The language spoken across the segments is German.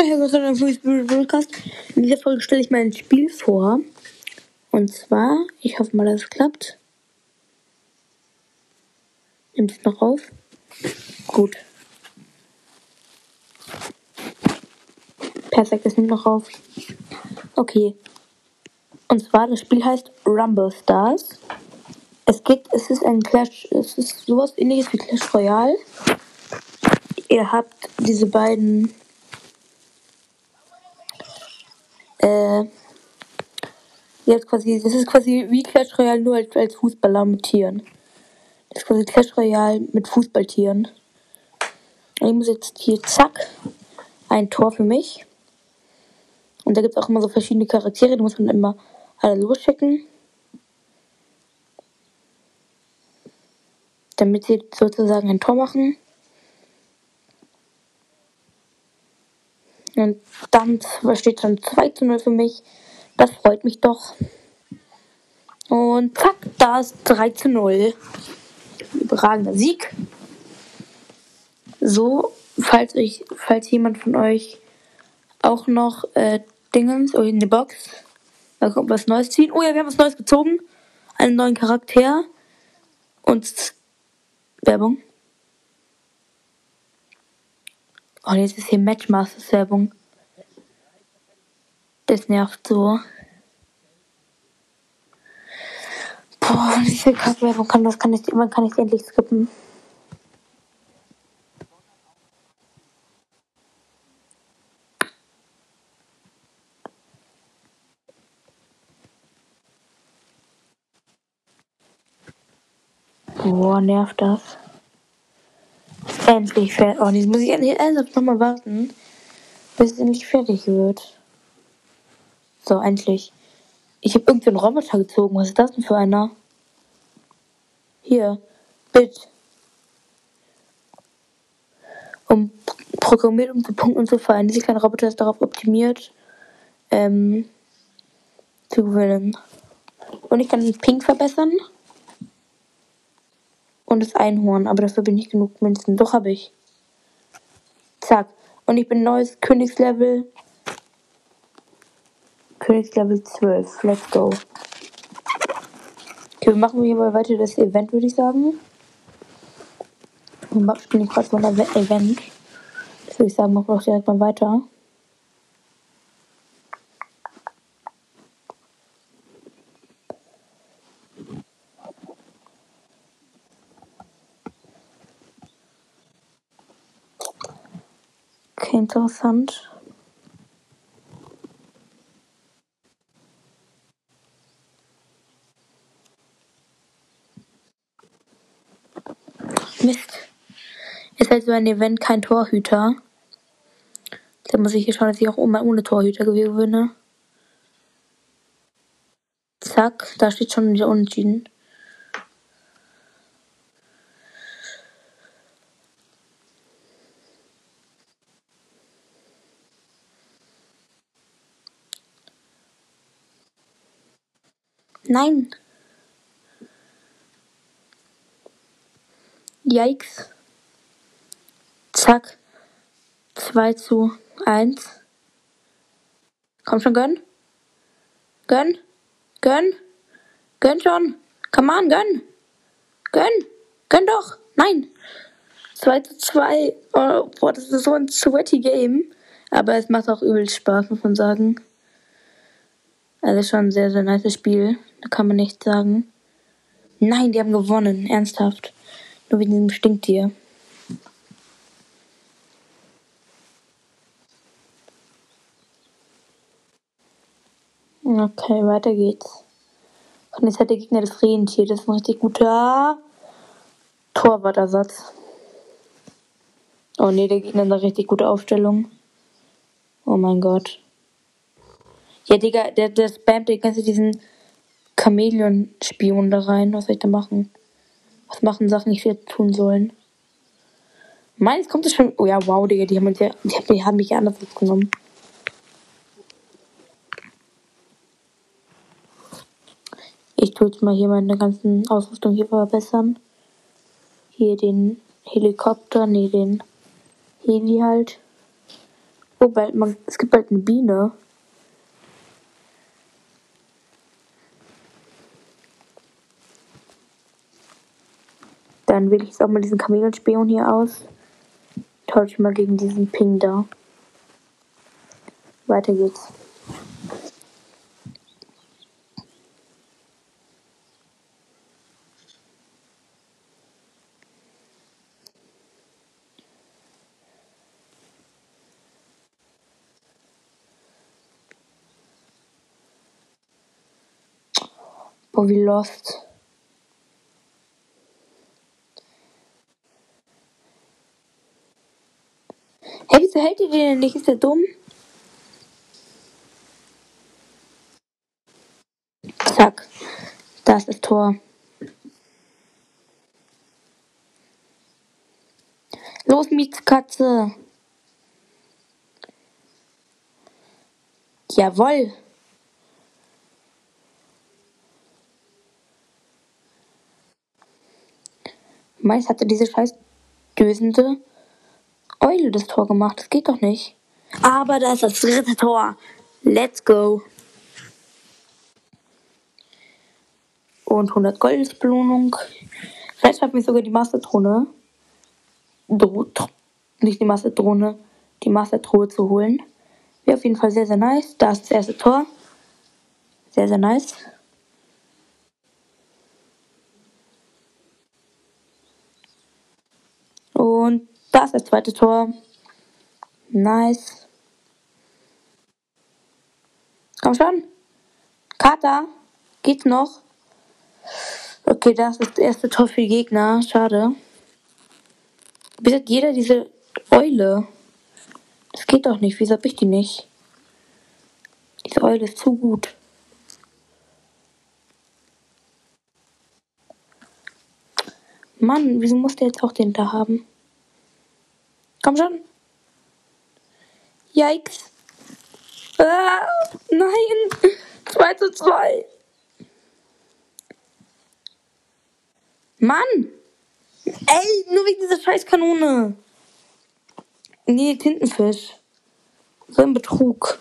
In dieser Folge stelle ich mal ein Spiel vor. Und zwar, ich hoffe mal, dass es klappt. Nimmt es noch auf? Gut. Perfekt, es nimmt noch auf. Okay. Und zwar, das Spiel heißt Rumble Stars. Es geht, es ist ein Clash, es ist sowas ähnliches wie Clash Royale. Ihr habt diese beiden äh, jetzt quasi, das ist quasi wie Clash Royale nur als, als Fußballer mit Tieren. Das ist quasi Clash Royale mit Fußballtieren. Und ich muss jetzt hier, zack, ein Tor für mich. Und da gibt es auch immer so verschiedene Charaktere, die muss man immer alle losschicken. Damit sie sozusagen ein Tor machen. Und dann steht schon 2 zu 0 für mich. Das freut mich doch. Und zack, da ist 3 zu 0. Überragender Sieg. So, falls ich, falls jemand von euch auch noch äh, Dingens oder in die Box, da kommt was Neues ziehen. Oh ja, wir haben was Neues gezogen. Einen neuen Charakter. Und Werbung. Oh, jetzt ist hier Matchmasters Werbung. Das nervt so. Boah, viel Kackwerbung kann das? Kann ich, wann kann ich endlich skippen? Boah, nervt das. Endlich fertig. Oh, jetzt muss ich endlich ernsthaft nochmal warten, bis es endlich fertig wird. So, endlich. Ich habe irgendwie einen Roboter gezogen. Was ist das denn für einer? Hier. Bit. Um programmiert, um zu punkten und zu fallen. Dieser kleine Roboter ist darauf optimiert, ähm, zu gewinnen. Und ich kann den Pink verbessern. Und das Einhorn. Aber dafür bin ich genug Münzen. Doch habe ich. Zack. Und ich bin neues Königslevel Königslevel 12. Let's go. Okay, wir machen hier mal weiter das Event, würde ich sagen. Wir spielen gerade so ein Event. Das würde ich sagen, machen wir auch direkt mal weiter. Okay, interessant. Mist. Ist halt so ein Event kein Torhüter. Da muss ich hier schauen, dass ich auch ohne Torhüter gewinne. Zack, da steht schon wieder unentschieden. Nein. Yikes. Zack. 2 zu 1. Komm schon, gönn. Gönn. Gönn. Gönn schon. Come on, gönn. Gönn. Gönn doch. Nein. 2 zu 2. Oh, boah, das ist so ein sweaty Game. Aber es macht auch übel Spaß, muss man sagen. Also schon sehr, sehr nice Spiel. Da kann man nichts sagen. Nein, die haben gewonnen. Ernsthaft. Nur wegen diesem Stinktier. Okay, weiter geht's. Und jetzt hat der Gegner das Rentier. Das ist ein richtig guter Torwartersatz. Oh ne, der Gegner hat eine richtig gute Aufstellung. Oh mein Gott. Ja, Digga, der, der spammt den ganzen diesen Chamäleon-Spion da rein. Was soll ich da machen? Was machen Sachen, die ich jetzt tun sollen? Meins kommt es schon. Oh ja, wow, Digga, die haben, uns ja, die, die haben mich ja anders genommen. Ich tue jetzt mal hier meine ganzen Ausrüstung hier verbessern. Hier den Helikopter, nee, den Heli halt. Oh, bald, man, es gibt bald eine Biene. Dann wähle ich jetzt auch mal diesen Kamelspion hier aus. Tausche ich mal gegen diesen Ping da. Weiter geht's. Boah, wie lost. Wieso hält ihr den nicht? Ist der dumm? Zack. Da ist das Tor. Los, Mietskatze. Jawoll. Meist hatte diese scheiß dösende Eule das Tor gemacht. Das geht doch nicht. Aber da ist das dritte Tor. Let's go. Und 100 Gold Belohnung. Vielleicht hat mich sogar die Masterdrohne. Nicht die Masterdrohne, die Masterdrohe zu holen. Wäre auf jeden Fall sehr, sehr nice. Da ist das erste Tor. Sehr, sehr nice. Und da ist das zweite Tor. Nice. Komm schon. Kata. Geht's noch? Okay, das ist das erste Tor für Gegner. Schade. Wieso hat jeder diese Eule? Das geht doch nicht. Wieso hab ich die nicht? Diese Eule ist zu gut. Mann, wieso muss der jetzt auch den da haben? Komm schon. Yikes. Ah, nein. 2 zu 2. Mann. Ey, nur wegen dieser Scheißkanone. Nee, Tintenfisch. So ein Betrug.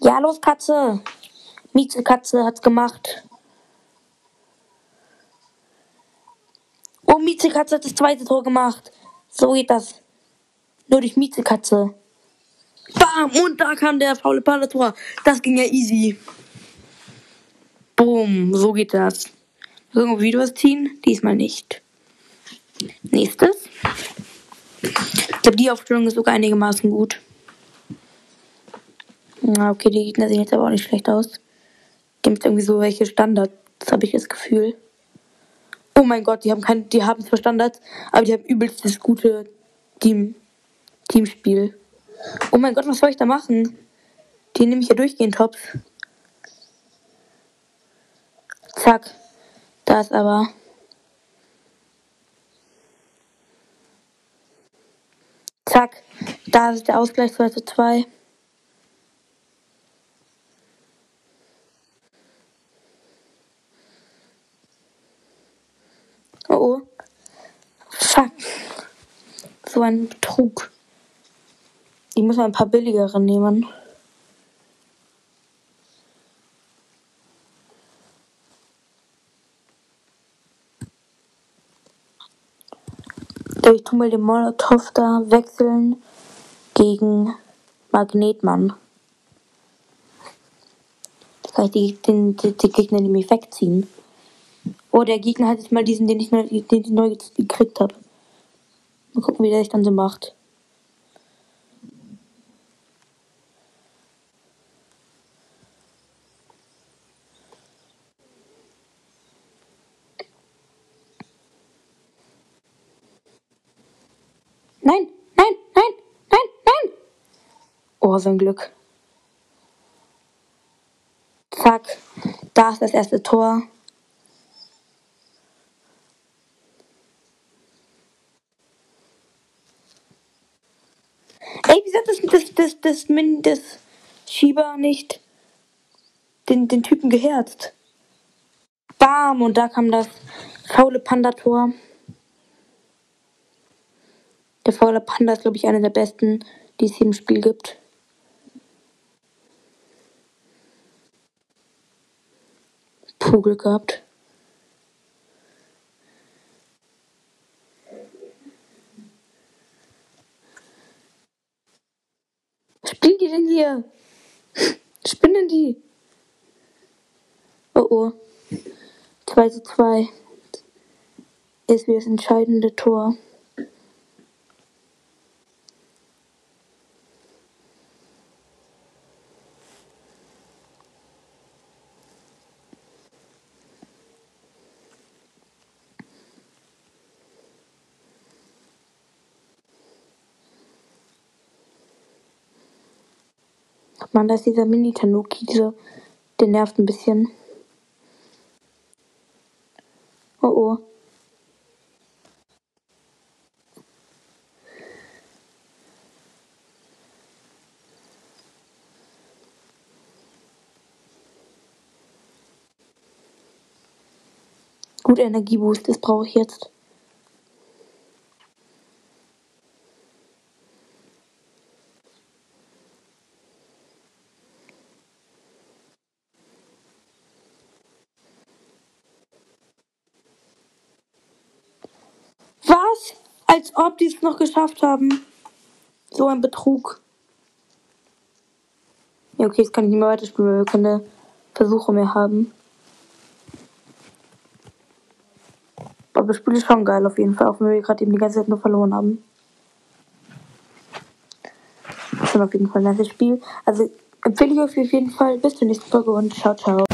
Ja, los, Katze. Miezekatze hat's gemacht. Oh, Miezekatze hat das zweite Tor gemacht. So geht das. Nur durch Miezekatze. Bam! Und da kam der faule Tor. Das ging ja easy. Boom, so geht das. Irgendwo wieder was ziehen? Diesmal nicht. Nächstes. Ich glaube, die Aufstellung ist sogar einigermaßen gut. Na, okay, die Gegner sehen jetzt aber auch nicht schlecht aus. Haben jetzt irgendwie so welche Standards, habe ich das Gefühl. Oh mein Gott, die haben kein, die haben zwar Standards, aber die haben übelst das gute Team, Teamspiel. Oh mein Gott, was soll ich da machen? Die nehme ich ja durchgehend Tops. Zack. Da ist aber. Zack. Da ist der Ausgleich 2 zu 2. Oh oh. Fuck. So ein Betrug. Ich muss mal ein paar billigere nehmen. Ich tu mal den Molotow da wechseln gegen Magnetmann. Da kann ich die, den, die, die Gegner nämlich wegziehen. Oh, der Gegner hat jetzt mal diesen, den ich neu, den ich neu gekriegt habe. Mal gucken, wie der sich dann so macht. Nein, nein, nein, nein, nein. Oh, so ein Glück. Zack. Da ist das erste Tor. Ey, wieso hat das, das, das, das, das, das Schieber nicht den, den Typen geherzt? Bam! Und da kam das faule Panda-Tor. Der faule Panda ist, glaube ich, einer der besten, die es hier im Spiel gibt. Puh, gehabt. Was spielen die denn hier? Spinnen die? Oh. 2 zu 2 ist wie das entscheidende Tor. Man, da ist dieser Mini-Tanuki, der nervt ein bisschen. Oh oh. Gut, Energieboost, das brauche ich jetzt. Was? Als ob die es noch geschafft haben. So ein Betrug. Ja, okay, jetzt kann ich nicht mehr weiterspielen, weil wir keine Versuche mehr haben. Aber das Spiel ist schon geil auf jeden Fall, auch wenn wir gerade eben die ganze Zeit nur verloren haben. Das ist schon auf jeden Fall ein nettes Spiel. Also empfehle ich euch auf jeden Fall. Bis zur nächsten Folge und ciao, ciao.